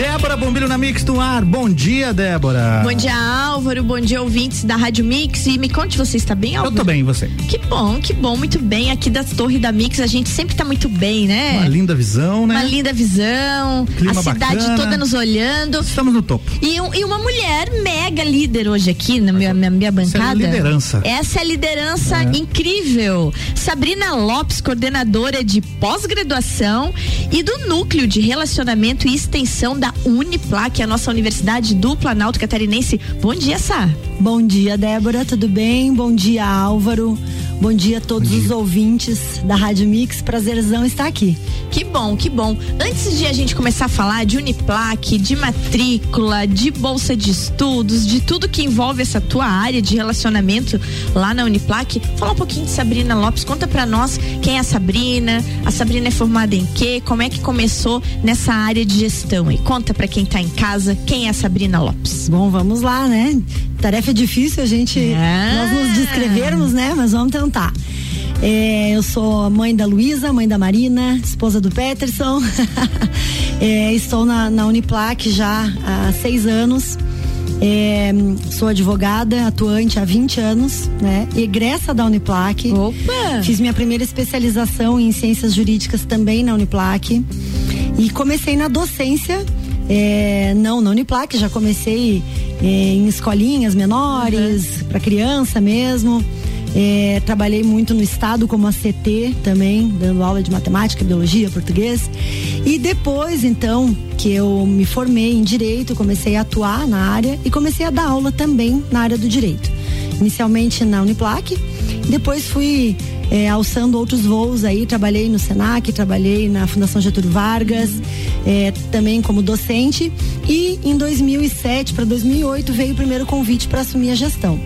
Débora Bombilho na Mix do ar. Bom dia, Débora. Bom dia, Álvaro. Bom dia, ouvintes da Rádio Mix. E me conte, você está bem, Álvaro? Eu tô bem, e você? Que bom, que bom, muito bem. Aqui da Torre da Mix, a gente sempre tá muito bem, né? Uma linda visão, né? Uma linda visão. Clima a cidade bacana. toda nos olhando. Estamos no topo. E, um- e uma mulher mega líder hoje aqui na minha, minha, minha Essa é a bancada. liderança. Essa é a liderança É. incrível. Sabrina Lopes, coordenadora de pós-graduação e do Núcleo de Relacionamento e Extensão da Uniplac, a nossa Universidade do Planalto Catarinense. Bom dia, Sá. Bom dia, Débora, tudo bem? Bom dia, Álvaro. Bom dia a todos os ouvintes da Rádio Mix. Prazerzão estar aqui. Que bom, que bom. Antes de a gente começar a falar de Uniplac, de matrícula, de bolsa de estudos, de tudo que envolve essa tua área de relacionamento lá na Uniplac, fala um pouquinho de Sabrina Lopes. Conta pra nós quem é a Sabrina, a Sabrina é formada em quê, como é que começou nessa área de gestão. E conta pra quem tá em casa quem é a Sabrina Lopes. Bom, vamos lá, né? Tarefa difícil a gente Ah. nós nos descrevermos, né? Mas vamos tentar. É, eu sou mãe da Luísa, mãe da Marina, esposa do Peterson. É, estou na, na Uniplac já há seis anos. É, sou advogada, atuante há 20 anos, né? Egressa da Uniplac. Opa! Fiz minha primeira especialização em ciências jurídicas também na Uniplac. E comecei na docência, é, não na Uniplac, já comecei é, em escolinhas menores, para criança mesmo. É, trabalhei muito no estado como ACT também, dando aula de matemática, biologia, português. E depois, então, que eu me formei em direito, comecei a atuar na área e comecei a dar aula também na área do direito. Inicialmente na Uniplac, depois fui é, alçando outros voos aí, trabalhei no Senac, trabalhei na Fundação Getúlio Vargas, é, também como docente. E em 2007 para 2008 veio o primeiro convite para assumir a gestão.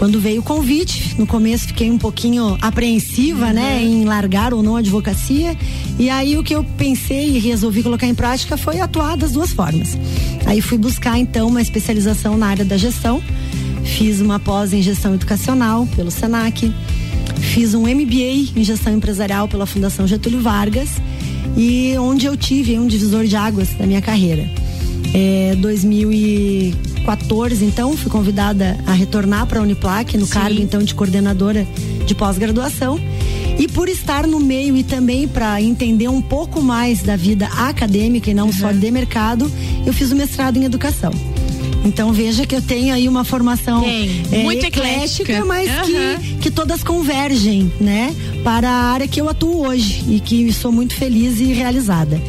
Quando veio o convite, no começo fiquei um pouquinho apreensiva, né, em largar ou não a advocacia. E aí o que eu pensei e resolvi colocar em prática foi atuar das duas formas. Aí fui buscar então uma especialização na área da gestão. Fiz uma pós em gestão educacional pelo Senac. Fiz um MBA em gestão empresarial pela Fundação Getúlio Vargas e onde eu tive um divisor de águas da minha carreira. É, 2014, então, fui convidada a retornar para a Uniplac no cargo então de coordenadora de pós-graduação. E por estar no meio e também para entender um pouco mais da vida acadêmica e não só de mercado, eu fiz o mestrado em educação. Então veja que eu tenho aí uma formação é, muito eclética. mas Aham. que, que todas convergem, né, para a área que eu atuo hoje e que sou muito feliz e realizada.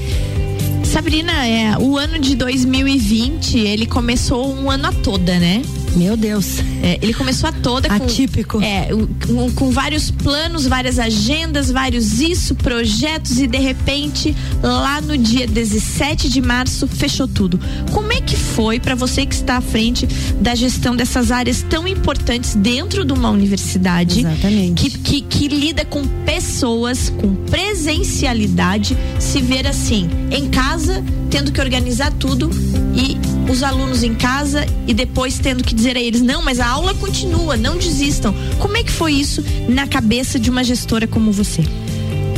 Sabrina, é, o ano de 2020, ele começou um ano a toda, né? Meu Deus. É, ele começou a toda com, Atípico. É, com, com vários planos, várias agendas, vários isso, projetos e de repente, lá no dia 17 de março, fechou tudo. Como é que foi para você que está à frente da gestão dessas áreas tão importantes dentro de uma universidade? Exatamente. Que, que, que lida com pessoas, com presencialidade, se ver assim, em casa, tendo que organizar tudo e os alunos em casa e depois tendo que dizer a eles: não, mas a aula continua, não desistam. Como é que foi isso na cabeça de uma gestora como você?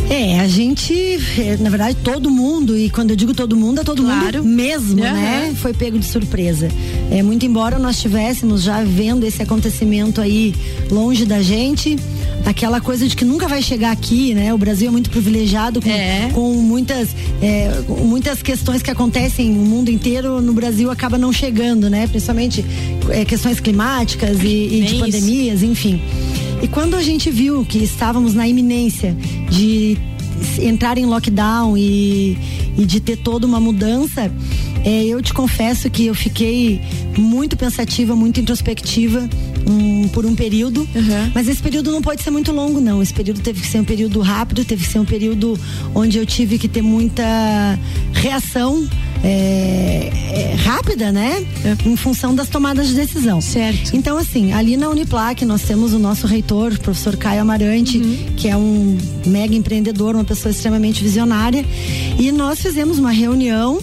É, a gente, é, na verdade, todo mundo, e quando eu digo todo mundo, é todo Claro. mundo mesmo, Aham. né? Foi pego de surpresa. É, muito embora nós estivéssemos já vendo esse acontecimento aí longe da gente, aquela coisa de que nunca vai chegar aqui, né? O Brasil é muito privilegiado com, É. com muitas, é, com muitas questões que acontecem no mundo inteiro, no Brasil acaba não chegando, né? Principalmente é, questões climáticas e, e de isso. pandemias, enfim. E quando a gente viu que estávamos na iminência de entrar em lockdown e, e de ter toda uma mudança, é, eu te confesso que eu fiquei muito pensativa, muito introspectiva um, por um período. Uhum. Mas esse período não pode ser muito longo, não. Esse período teve que ser um período rápido, teve que ser um período onde eu tive que ter muita reação. É, é, rápida, né? É. Em função das tomadas de decisão. Certo. Então, assim, ali na Uniplac nós temos o nosso reitor, o professor Caio Amarante, uhum. que é um mega empreendedor, uma pessoa extremamente visionária. E nós fizemos uma reunião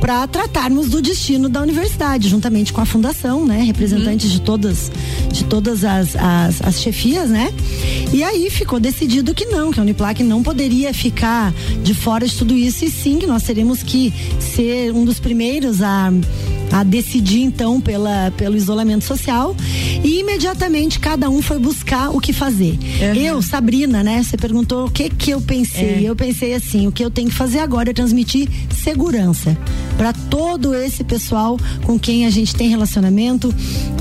para tratarmos do destino da universidade, juntamente com a fundação, né? Representantes uhum. de todas, de todas as, as, as, chefias, né? E aí ficou decidido que não, que a Uniplac não poderia ficar de fora de tudo isso e sim que nós teríamos que ser um dos primeiros a a decidir então pela, pelo isolamento social e imediatamente cada um foi buscar o que fazer. Uhum. Eu, Sabrina, né? Você perguntou o que que eu pensei. É. Eu pensei assim, o que eu tenho que fazer agora é transmitir segurança para todo esse pessoal com quem a gente tem relacionamento,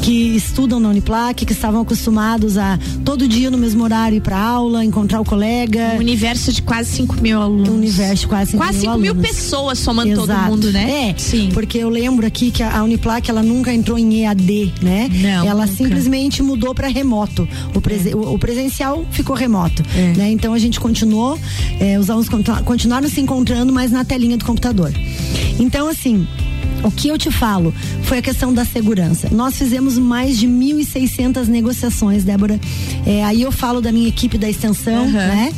que estudam na Uniplac, que estavam acostumados a todo dia no mesmo horário ir para aula, encontrar o colega. Um universo de quase 5 mil alunos. Um universo de quase 5 mil Quase 5 mil pessoas somando Exato. todo mundo, né? É, sim. Porque eu lembro aqui que a Uniplac ela nunca entrou em EAD, né? Não, ela nunca. Simplesmente mudou para remoto. O, é. o, presencial ficou remoto, é. né? Então a gente continuou, é, os alunos continuaram se encontrando, mas na telinha do computador. Então assim, o que eu te falo foi a questão da segurança. Nós fizemos mais de 1.600 negociações, Débora. É, aí eu falo da minha equipe da extensão, uhum. né?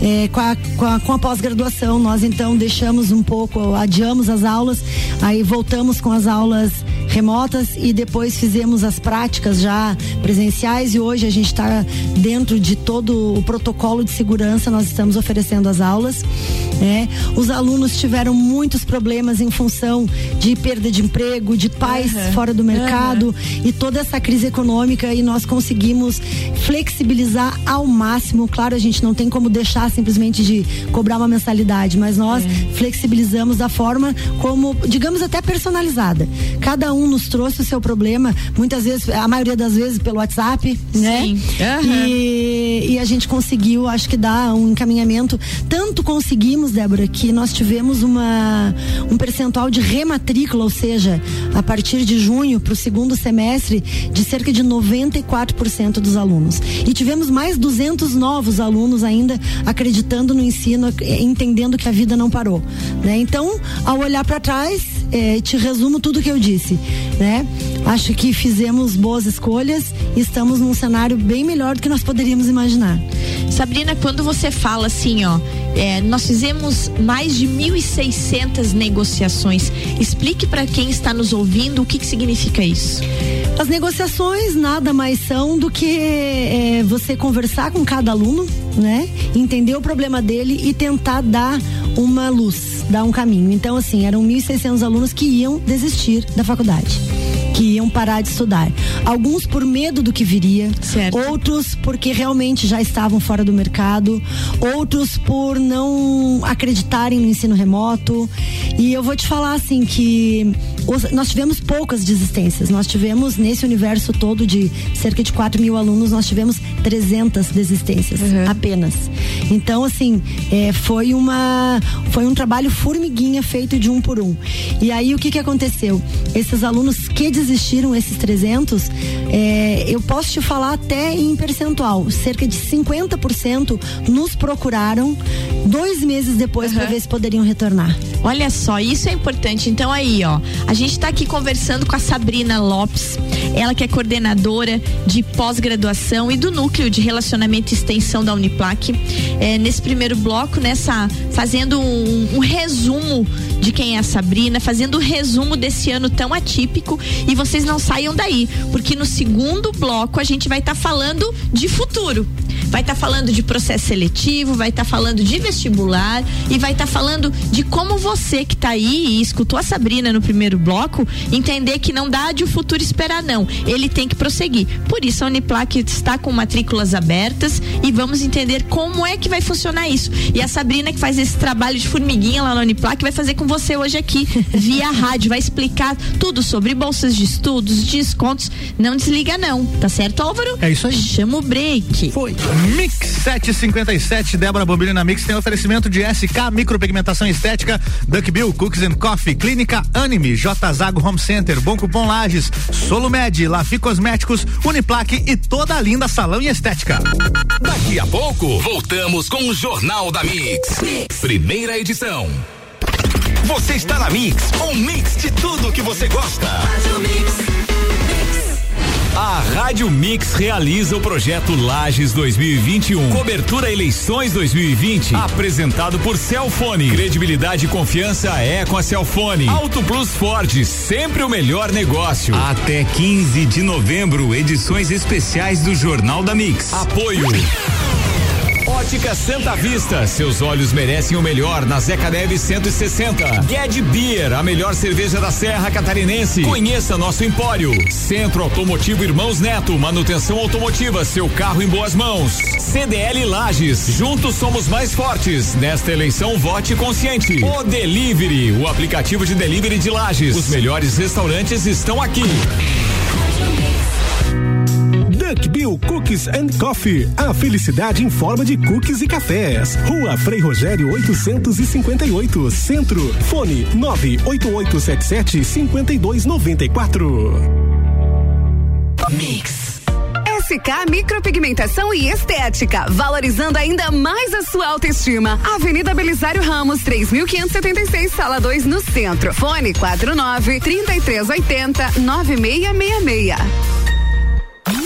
É, com a, com a, com a pós-graduação, nós então deixamos um pouco, adiamos as aulas, aí voltamos com as aulas remotas e depois fizemos as práticas já presenciais e hoje a gente está dentro de todo o protocolo de segurança, nós estamos oferecendo as aulas. Né? Os alunos tiveram muitos problemas em função de perda de emprego, de pais uhum. fora do mercado uhum. e toda essa crise econômica e nós conseguimos flexibilizar ao máximo. Claro, a gente não tem como deixar simplesmente de cobrar uma mensalidade, mas nós é. flexibilizamos da forma como, digamos até personalizada. Cada um nos trouxe o seu problema, muitas vezes, a maioria das vezes pelo WhatsApp, né? Sim. Uhum. E, e a gente conseguiu, acho que dar um encaminhamento. Tanto conseguimos, Débora, que nós tivemos uma um percentual de rematrícula, ou seja, a partir de junho para o segundo semestre, de cerca de 94% dos alunos. E tivemos mais 200 novos alunos ainda acreditando no ensino, entendendo que a vida não parou. Né? Então, ao olhar para trás, é, te resumo tudo que eu disse, né? Acho que fizemos boas escolhas e estamos num cenário bem melhor do que nós poderíamos imaginar. Sabrina, quando você fala assim, ó, é, nós fizemos mais de 1.600 negociações. Explique para quem está nos ouvindo o que, que significa isso. As negociações nada mais são do que é, você conversar com cada aluno, né? Entender o problema dele e tentar dar uma luz, dar um caminho. Então, assim, eram 1.600 alunos que iam desistir da faculdade que iam parar de estudar. Alguns por medo do que viria, certo. outros porque realmente já estavam fora do mercado, outros por não acreditarem no ensino remoto. E eu vou te falar assim que nós tivemos poucas desistências. Nós tivemos nesse universo todo de cerca de 4 mil alunos, nós tivemos 300 desistências uhum. apenas. Então assim é, foi uma foi um trabalho formiguinha feito de um por um. E aí o que que aconteceu? Esses alunos que desistiram existiram esses 300, é, eu posso te falar até em percentual, cerca de 50% nos procuraram dois meses depois uhum. para ver se poderiam retornar. Olha só, isso é importante. Então aí, ó, a gente está aqui conversando com a Sabrina Lopes, ela que é coordenadora de pós-graduação e do núcleo de relacionamento e extensão da Uniplac. É, nesse primeiro bloco, nessa fazendo um, um resumo de quem é a Sabrina, fazendo o um resumo desse ano tão atípico e vocês não saiam daí, porque no segundo bloco a gente vai estar tá falando de futuro. Vai estar tá falando de processo seletivo, vai estar tá falando de vestibular e vai estar tá falando de como você que está aí e escutou a Sabrina no primeiro bloco, entender que não dá de o futuro esperar não. Ele tem que prosseguir. Por isso a Uniplac está com matrículas abertas e vamos entender como é que vai funcionar isso. E a Sabrina que faz esse trabalho de formiguinha lá na Uniplac vai fazer com você hoje aqui via rádio, vai explicar tudo sobre bolsas de estudos, descontos. Não desliga não, tá certo, Álvaro? É isso aí. Chama o break. Foi. Mix 757, Débora Bombilho na Mix tem oferecimento de SK Micropigmentação Estética, Duck Bill Cookies and Coffee, Clínica Anime, J Zago Home Center, Bom Cupom Lages, Solumed, Lafi Cosméticos, Uniplaque e toda a linda salão e estética. Daqui a pouco, voltamos com o Jornal da mix. mix. Primeira edição. Você está na Mix, um mix de tudo que você gosta. A Rádio Mix realiza o projeto Lages 2021. Cobertura Eleições 2020. Apresentado por Celfone. Credibilidade e confiança é com a Celfone. Auto Plus Ford, sempre o melhor negócio. Até 15 de novembro, edições especiais do Jornal da Mix. Apoio. Ótica Santa Vista, seus olhos merecem o melhor na Zeca Neves 160. Ged Beer, a melhor cerveja da Serra Catarinense. Conheça nosso empório. Centro Automotivo Irmãos Neto, manutenção automotiva, seu carro em boas mãos. CDL Lages, juntos somos mais fortes. Nesta eleição, vote consciente. O Delivery, o aplicativo de delivery de Lages. Os melhores restaurantes estão aqui. Duck Bill Cookies and Coffee. A felicidade em forma de cookies e cafés. Rua Frei Rogério 858, Centro. Fone 98877 5294. Mix. SK Micropigmentação e Estética, valorizando ainda mais a sua autoestima. Avenida Belisário Ramos, 3576, sala 2, no centro. Fone 49 3380 9666.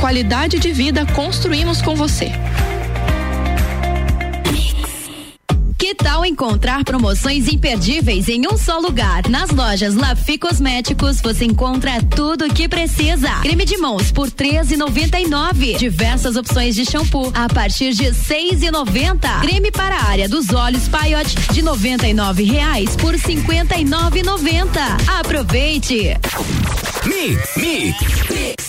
Qualidade de vida construímos com você. Que tal encontrar promoções imperdíveis em um só lugar? Nas lojas Lafi Cosméticos você encontra tudo o que precisa. Creme de mãos por R$13,99. Diversas opções de shampoo a partir de R$6,90. Creme para a área dos olhos Paiote de 99 reais por R$59,90. Aproveite! Mix, mix, mix.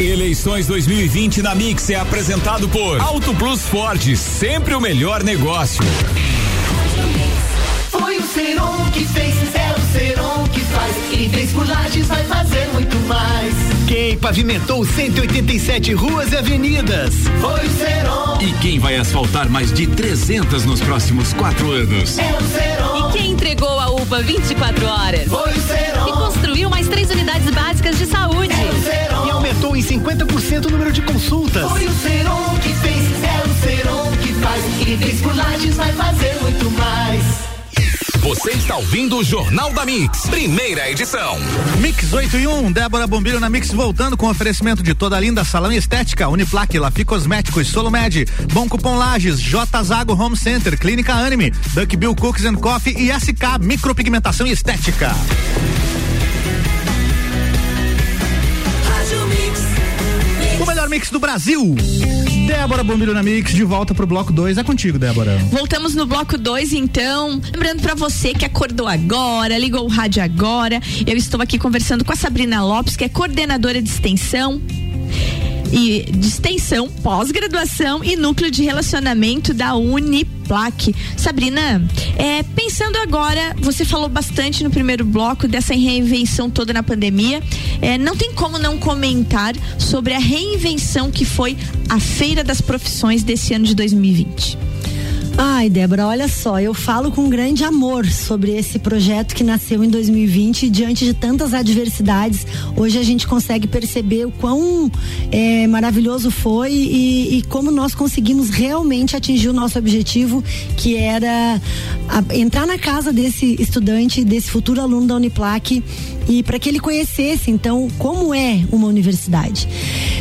Eleições 2020 na Mix é apresentado por Auto Plus Ford, sempre o melhor negócio. Foi o Seron que fez, é o Seron que faz. Quem fez por Lages vai fazer muito mais. Quem pavimentou 187 ruas e avenidas? Foi o Seron. E quem vai asfaltar mais de 300 nos próximos quatro anos? É o Seron. E quem entregou a UPA 24 horas? Foi o Seron. E construiu mais três unidades básicas de saúde? É o Seron. E aumentou em 50% o número de consultas. Foi o Seron que fez, é o Seron que faz. Quem fez por Lages vai fazer muito mais. Você está ouvindo o Jornal da Mix, primeira edição. Mix 8 e 1, Débora Bombilho na Mix voltando com oferecimento de toda linda salão estética, Uniplaque, Lafi Cosméticos, Solomed, Bom Cupom Lages, J Zago Home Center, Clínica Anime, Duck Bill Cookies and Coffee e SK Micropigmentação e Estética. O melhor mix do Brasil. Débora Bombilho na Mix, de volta pro bloco 2. É contigo, Débora. Voltamos no bloco 2, então. Lembrando para você que acordou agora, ligou o rádio agora. Eu estou aqui conversando com a Sabrina Lopes, que é coordenadora de extensão. E de extensão, pós-graduação e núcleo de relacionamento da Uniplac. Sabrina, é, pensando agora, você falou bastante no primeiro bloco dessa reinvenção toda na pandemia. É, não tem como não comentar sobre a reinvenção que foi a Feira das Profissões desse ano de 2020. Ai, Débora, olha só, eu falo com grande amor sobre esse projeto que nasceu em 2020 e diante de tantas adversidades, hoje a gente consegue perceber o quão é, maravilhoso foi e, e, como nós conseguimos realmente atingir o nosso objetivo, que era a, entrar na casa desse estudante, desse futuro aluno da Uniplac e para que ele conhecesse então como é uma universidade.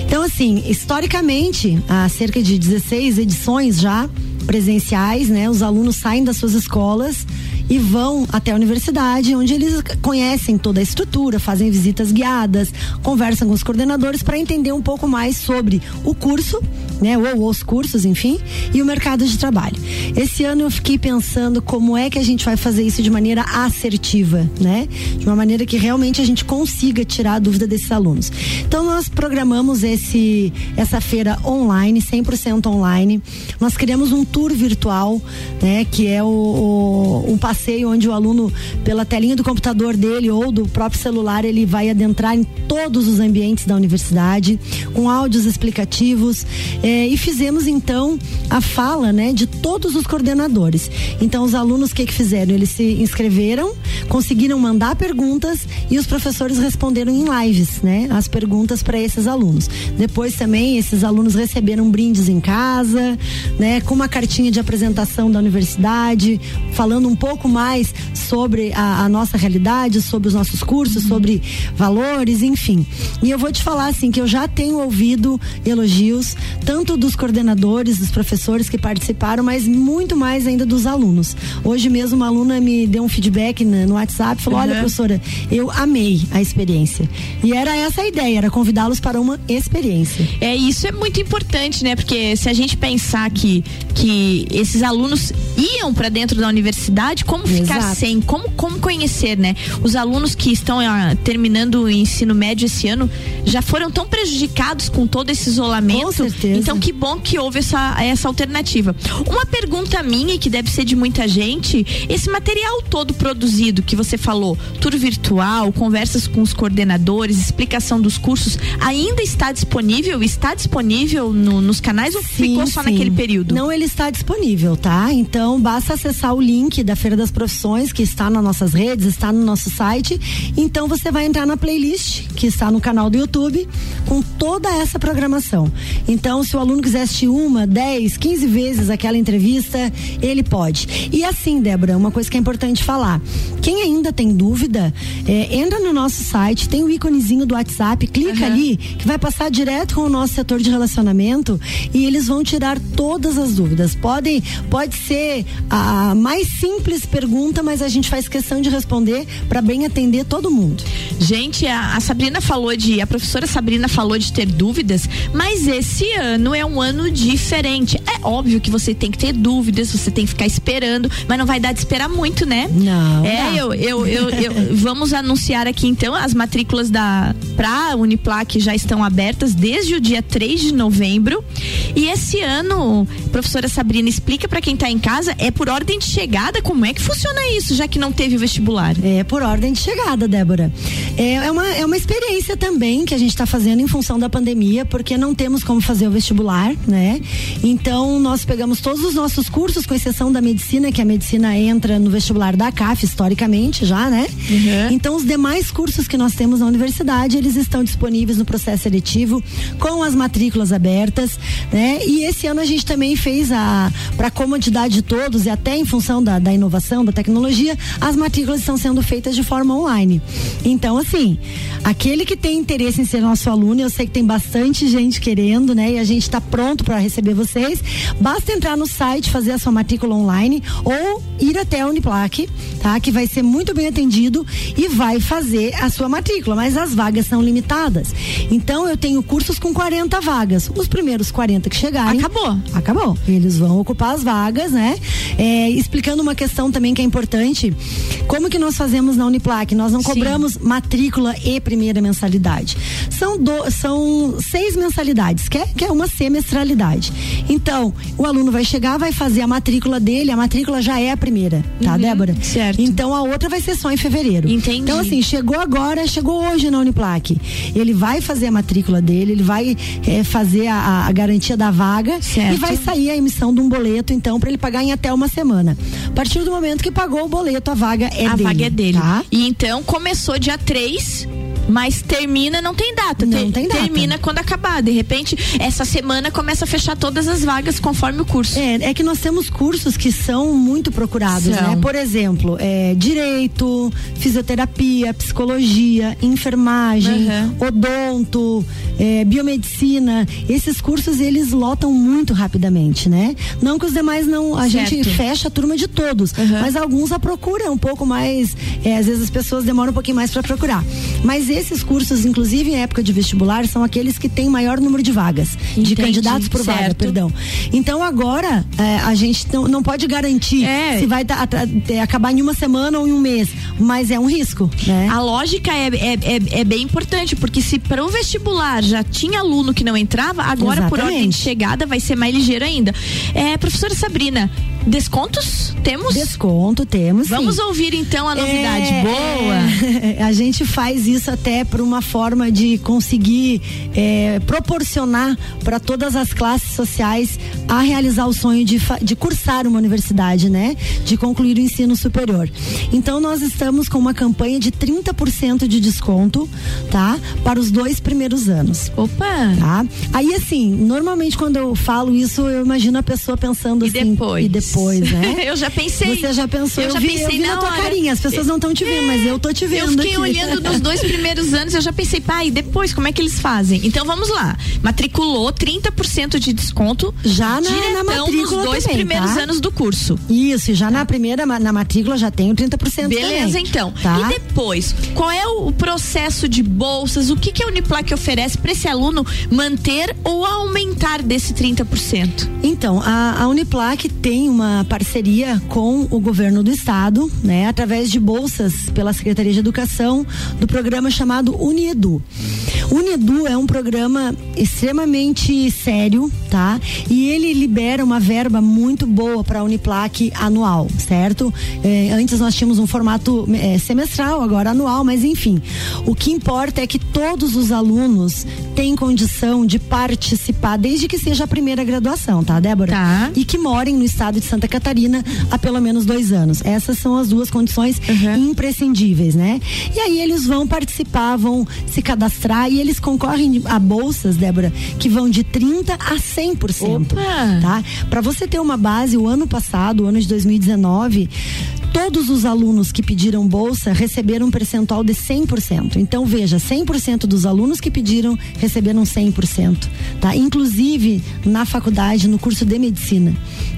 Então, assim, historicamente, há cerca de 16 edições já, presenciais, né? Os alunos saem das suas escolas e vão até a universidade, onde eles conhecem toda a estrutura, fazem visitas guiadas, conversam com os coordenadores para entender um pouco mais sobre o curso, né, ou os cursos, enfim, e o mercado de trabalho. Esse ano eu fiquei pensando como é que a gente vai fazer isso de maneira assertiva, né? De uma maneira que realmente a gente consiga tirar a dúvida desses alunos. Então nós programamos esse essa feira online, 100% online. Nós criamos um tour virtual, né, que é o, o um passeio onde o aluno, pela telinha do computador dele ou do próprio celular, ele vai adentrar em todos os ambientes da universidade, com áudios explicativos. Eh, e fizemos então a fala né, de todos os coordenadores. Então, os alunos, o que, que fizeram? Eles se inscreveram, conseguiram mandar perguntas e os professores responderam em lives né, as perguntas para esses alunos. Depois também, esses alunos receberam brindes em casa, né, com uma cartinha de apresentação da universidade, falando um pouco pouco mais sobre a, a nossa realidade, sobre os nossos cursos, uhum. sobre valores, enfim. E eu vou te falar assim que eu já tenho ouvido elogios tanto dos coordenadores, dos professores que participaram, mas muito mais ainda dos alunos. Hoje mesmo uma aluna me deu um feedback no WhatsApp, falou: uhum. "Olha, professora, eu amei a experiência". E era essa a ideia, era convidá-los para uma experiência. É, isso é muito importante, né? Porque se a gente pensar que que esses alunos iam para dentro da universidade, como ficar Exato. sem, como, como conhecer, né? Os alunos que estão ah, terminando o ensino médio esse ano já foram tão prejudicados com todo esse isolamento. Com certeza. Então, que bom que houve essa, essa alternativa. Uma pergunta minha, que deve ser de muita gente: esse material todo produzido que você falou, tour virtual, conversas com os coordenadores, explicação dos cursos, ainda está disponível? Está disponível no, nos canais ou sim, ficou só sim. naquele período? Não, ele está disponível, tá? Então, basta acessar o link da Feira das Profissões, que está nas nossas redes, está no nosso site. Então você vai entrar na playlist, que está no canal do YouTube, com toda essa programação. Então, se o aluno quiser assistir uma, dez, quinze vezes aquela entrevista, ele pode. E assim, Débora, uma coisa que é importante falar. Quem ainda tem dúvida, é, entra no nosso site, tem o íconezinho do WhatsApp, clica uhum. ali, que vai passar direto com o nosso setor de relacionamento e eles vão tirar todas as dúvidas. Podem, pode ser a mais simples pergunta, mas a gente faz questão de responder para bem atender todo mundo. Gente, a, a, Sabrina falou de, a professora Sabrina falou de ter dúvidas, mas esse ano é um ano diferente. É óbvio que você tem que ter dúvidas, você tem que ficar esperando, mas não vai dar de esperar muito, né? Não. É, eu, eu, eu, eu, vamos anunciar aqui então as matrículas da pra Uniplac já estão abertas desde o dia 3 de novembro. E esse ano, professora Sabrina, explica para quem está em casa, é por ordem de chegada, como é que funciona isso, já que não teve o vestibular? É por ordem de chegada, Débora. É, é uma, é uma experiência também que a gente está fazendo em função da pandemia, porque não temos como fazer o vestibular, né? Então, nós pegamos todos os nossos cursos, com exceção da medicina, que a medicina entra no vestibular da CAF, historicamente já, né? Uhum. Então, os demais cursos que nós temos na universidade, eles estão disponíveis no processo seletivo, com as matrículas abertas, né? E esse ano a gente também fez a, para comodidade de todos e até em função da, da inovação, da tecnologia, as matrículas estão sendo feitas de forma online. Então, assim, aquele que tem interesse em ser nosso aluno, eu sei que tem bastante gente querendo, né? E a gente está pronto para receber vocês. Basta entrar no site, fazer a sua matrícula online ou ir até a Uniplac, tá? Que vai ser muito bem atendido e vai fazer a sua matrícula, mas as vagas são limitadas. Então, eu tenho cursos com 40 vagas. Os primeiros 40 que chegarem. Acabou. Acabou. Eles vão ocupar as vagas, né? É, explicando uma questão também que é importante. Como que nós fazemos na Uniplac? Nós não cobramos matrícula e primeira mensalidade. São, do, são seis mensalidades, que é, que é uma semestralidade. Então, o aluno vai chegar, vai fazer a matrícula dele, a matrícula já é a primeira, tá, Uhum, Débora? certo. Então a outra vai ser só em fevereiro. Entendi. Então, assim, chegou agora, chegou hoje na Uniplac. Ele vai fazer a matrícula dele, ele vai eh, fazer a, a garantia da vaga Certo. e vai sair a emissão de um boleto, então, para ele pagar em até uma semana. A partir do momento que pagou o boleto, a vaga é a dele. vaga é dele. Tá? E então começou dia 3. Mas termina, não tem data. Não Ter- tem data. Termina quando acabar. De repente, essa semana começa a fechar todas as vagas conforme o curso. É, é que nós temos cursos que são muito procurados, São. né? Por exemplo, é, direito, fisioterapia, psicologia, enfermagem, Uhum. odonto, é, biomedicina. Esses cursos eles lotam muito rapidamente, né? Não que os demais não, a Certo. gente fecha a turma de todos, Uhum. mas alguns a procura um pouco mais, é, às vezes as pessoas demoram um pouquinho mais para procurar. Mas esses cursos, inclusive em época de vestibular, são aqueles que têm maior número de vagas, de Entendi, candidatos por vaga, certo. perdão. Então agora é, a gente não, não pode garantir É. se vai tá- acabar em uma semana ou em um mês, mas é um risco, né? A lógica é, é, é, é bem importante, porque se para o vestibular já tinha aluno que não entrava, agora por Exatamente. ordem de chegada vai ser mais ligeiro ainda. É, professora Sabrina, descontos temos? Desconto temos. Vamos sim. ouvir então a novidade. É, Boa! é, a gente faz isso até por uma forma de conseguir é, proporcionar para todas as classes sociais a realizar o sonho de, de cursar uma universidade, né? De concluir o ensino superior. Então nós estamos com uma campanha de 30% de desconto, tá? Para os dois primeiros anos. Opa! Tá? Aí assim, normalmente quando eu falo isso, eu imagino a pessoa pensando E assim. depois? E depois, né? eu já pensei. Você já pensou? Eu já vi, pensei eu vi na, tua hora. carinha. As pessoas não estão te vendo, mas eu tô te vendo. Eu fiquei aqui. olhando nos dois primeiros anos, eu já pensei, pai, depois como é que eles fazem? Então vamos lá. Matriculou 30% de desconto Já na- na matrícula nos dois também, primeiros tá? anos do curso. Isso, já na primeira, na matrícula já tem o 30% Beleza, também. então. Tá? E depois, qual é o processo de bolsas? O que, que a Uniplac oferece para esse aluno manter ou aumentar desse 30%? Então, a, a Uniplac tem uma parceria com o governo do estado, né, através de bolsas pela Secretaria de Educação do programa chamado Uniedu. Uniedu é um programa extremamente sério, tá? E ele libera uma verba muito boa para a Uniplac anual, certo? Eh, antes nós tínhamos um formato eh, semestral, agora anual, mas enfim. O que importa é que todos os alunos têm condição de participar, desde que seja a primeira graduação, tá, Débora? Tá. E que morem no estado de Santa Catarina há pelo menos dois anos. Essas são as duas condições imprescindíveis, né? E aí eles vão participar, vão se cadastrar e eles concorrem a bolsas, Débora, que vão de 30 a 100%. Opa! Tá? Para você ter uma base, o ano passado, o ano de 2019, todos os alunos que pediram bolsa receberam um percentual de 100%. Então veja, 100% dos alunos que pediram receberam 100%, tá? Inclusive na faculdade, no curso de medicina,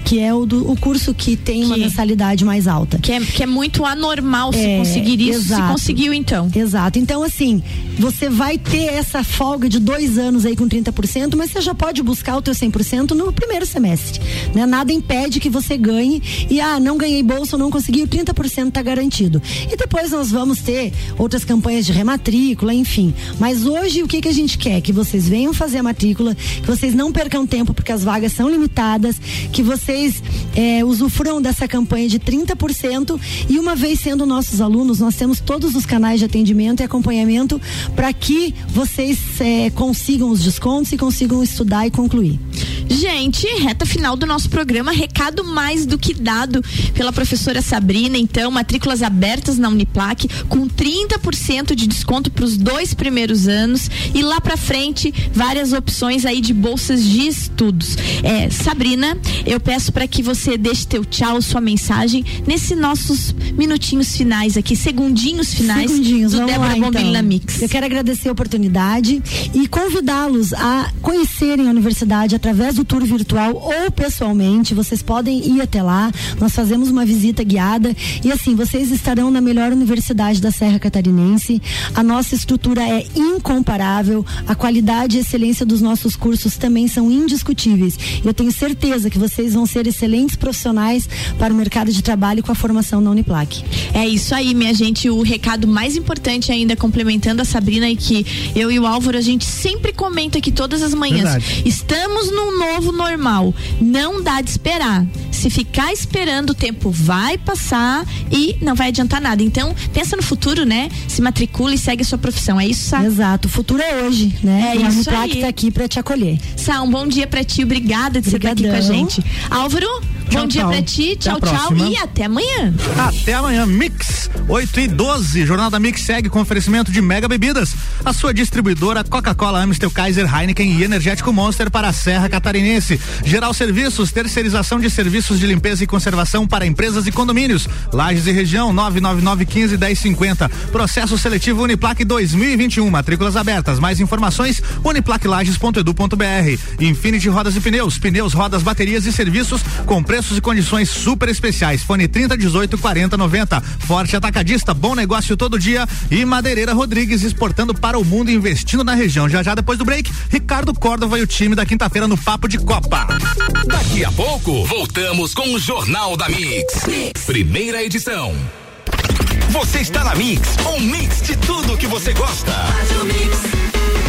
que é o, do, o curso que tem uma Que- mensalidade mais alta. Que é, que é muito anormal se É, conseguir isso, se exato. conseguiu então. Exato. Então, assim, você vai ter essa folga de dois anos aí com 30%, mas você já pode buscar o teu 100% no primeiro semestre. Né? Nada impede que você ganhe e, ah, não ganhei bolsa, não consegui, o 30% tá garantido. E depois nós vamos ter outras campanhas de rematrícula, enfim. Mas hoje o que, que a gente quer? Que vocês venham fazer a matrícula, que vocês não percam tempo, porque as vagas são limitadas, que vocês eh, usufruam dessa campanha de 30% e uma vez sendo nossos alunos, nós temos todos os canais de atendimento e acompanhamento para que vocês eh, consigam os descontos e consigam estudar e concluir. Gente, reta final do nosso programa, recado mais do que dado pela professora Sabrina, então, matrículas abertas na Uniplac com 30% de desconto para os dois primeiros anos e lá pra frente várias opções aí de bolsas de estudos. É, Sabrina, eu peço para que você deixe teu tchau, sua mensagem nesses nossos minutinhos finais aqui, segundinhos finais Segundinhos, do Débora lá, Bombilho então. Mix. Eu quero agradecer a oportunidade e convidá-los a conhecerem a universidade através do o tour virtual ou pessoalmente, vocês podem ir até lá. Nós fazemos uma visita guiada e assim, vocês estarão na melhor universidade da Serra Catarinense. A nossa estrutura é incomparável, a qualidade e excelência dos nossos cursos também são indiscutíveis. Eu tenho certeza que vocês vão ser excelentes profissionais para o mercado de trabalho com a formação na Uniplac. É isso aí, minha gente. O recado mais importante ainda, complementando a Sabrina, e que eu e o Álvaro, a gente sempre comenta aqui todas as manhãs. Verdade. Estamos num novo normal. Não dá de esperar. Se ficar esperando, o tempo vai passar e não vai adiantar nada. Então, pensa no futuro, né? Se matricula e segue a sua profissão. É isso, Sá? Exato. O futuro é hoje, né? É e isso a está aqui para te acolher. Sá, um bom dia para ti. Obrigada de Obrigadão. você estar aqui com a gente. Álvaro, Tchau, bom dia tchau. pra ti, tchau, tchau e até amanhã. Até amanhã, Mix 8 e 12. Jornal da Mix segue com oferecimento de Mega Bebidas. A sua distribuidora Coca-Cola, Amstel, Kaiser, Heineken e Energético Monster para a Serra Catarinense. Geral Serviços, terceirização de serviços de limpeza e conservação para empresas e condomínios. Lages e região 999 15 1050. Processo seletivo Uniplaque 2021. Matrículas abertas. Mais informações uniplaquelages.edu.br. Infinity Rodas e Pneus, pneus, rodas, baterias e serviços com preço preços e condições super especiais. Fone 30 18 40 90. Forte Atacadista, bom negócio todo dia. E Madeireira Rodrigues exportando para o mundo investindo na região. Já já depois do break, Ricardo Córdova e o time da quinta-feira no Papo de Copa. Daqui a pouco, voltamos com o Jornal da mix. mix. Primeira edição. Você está na Mix, um mix de tudo que você gosta. Faz o mix.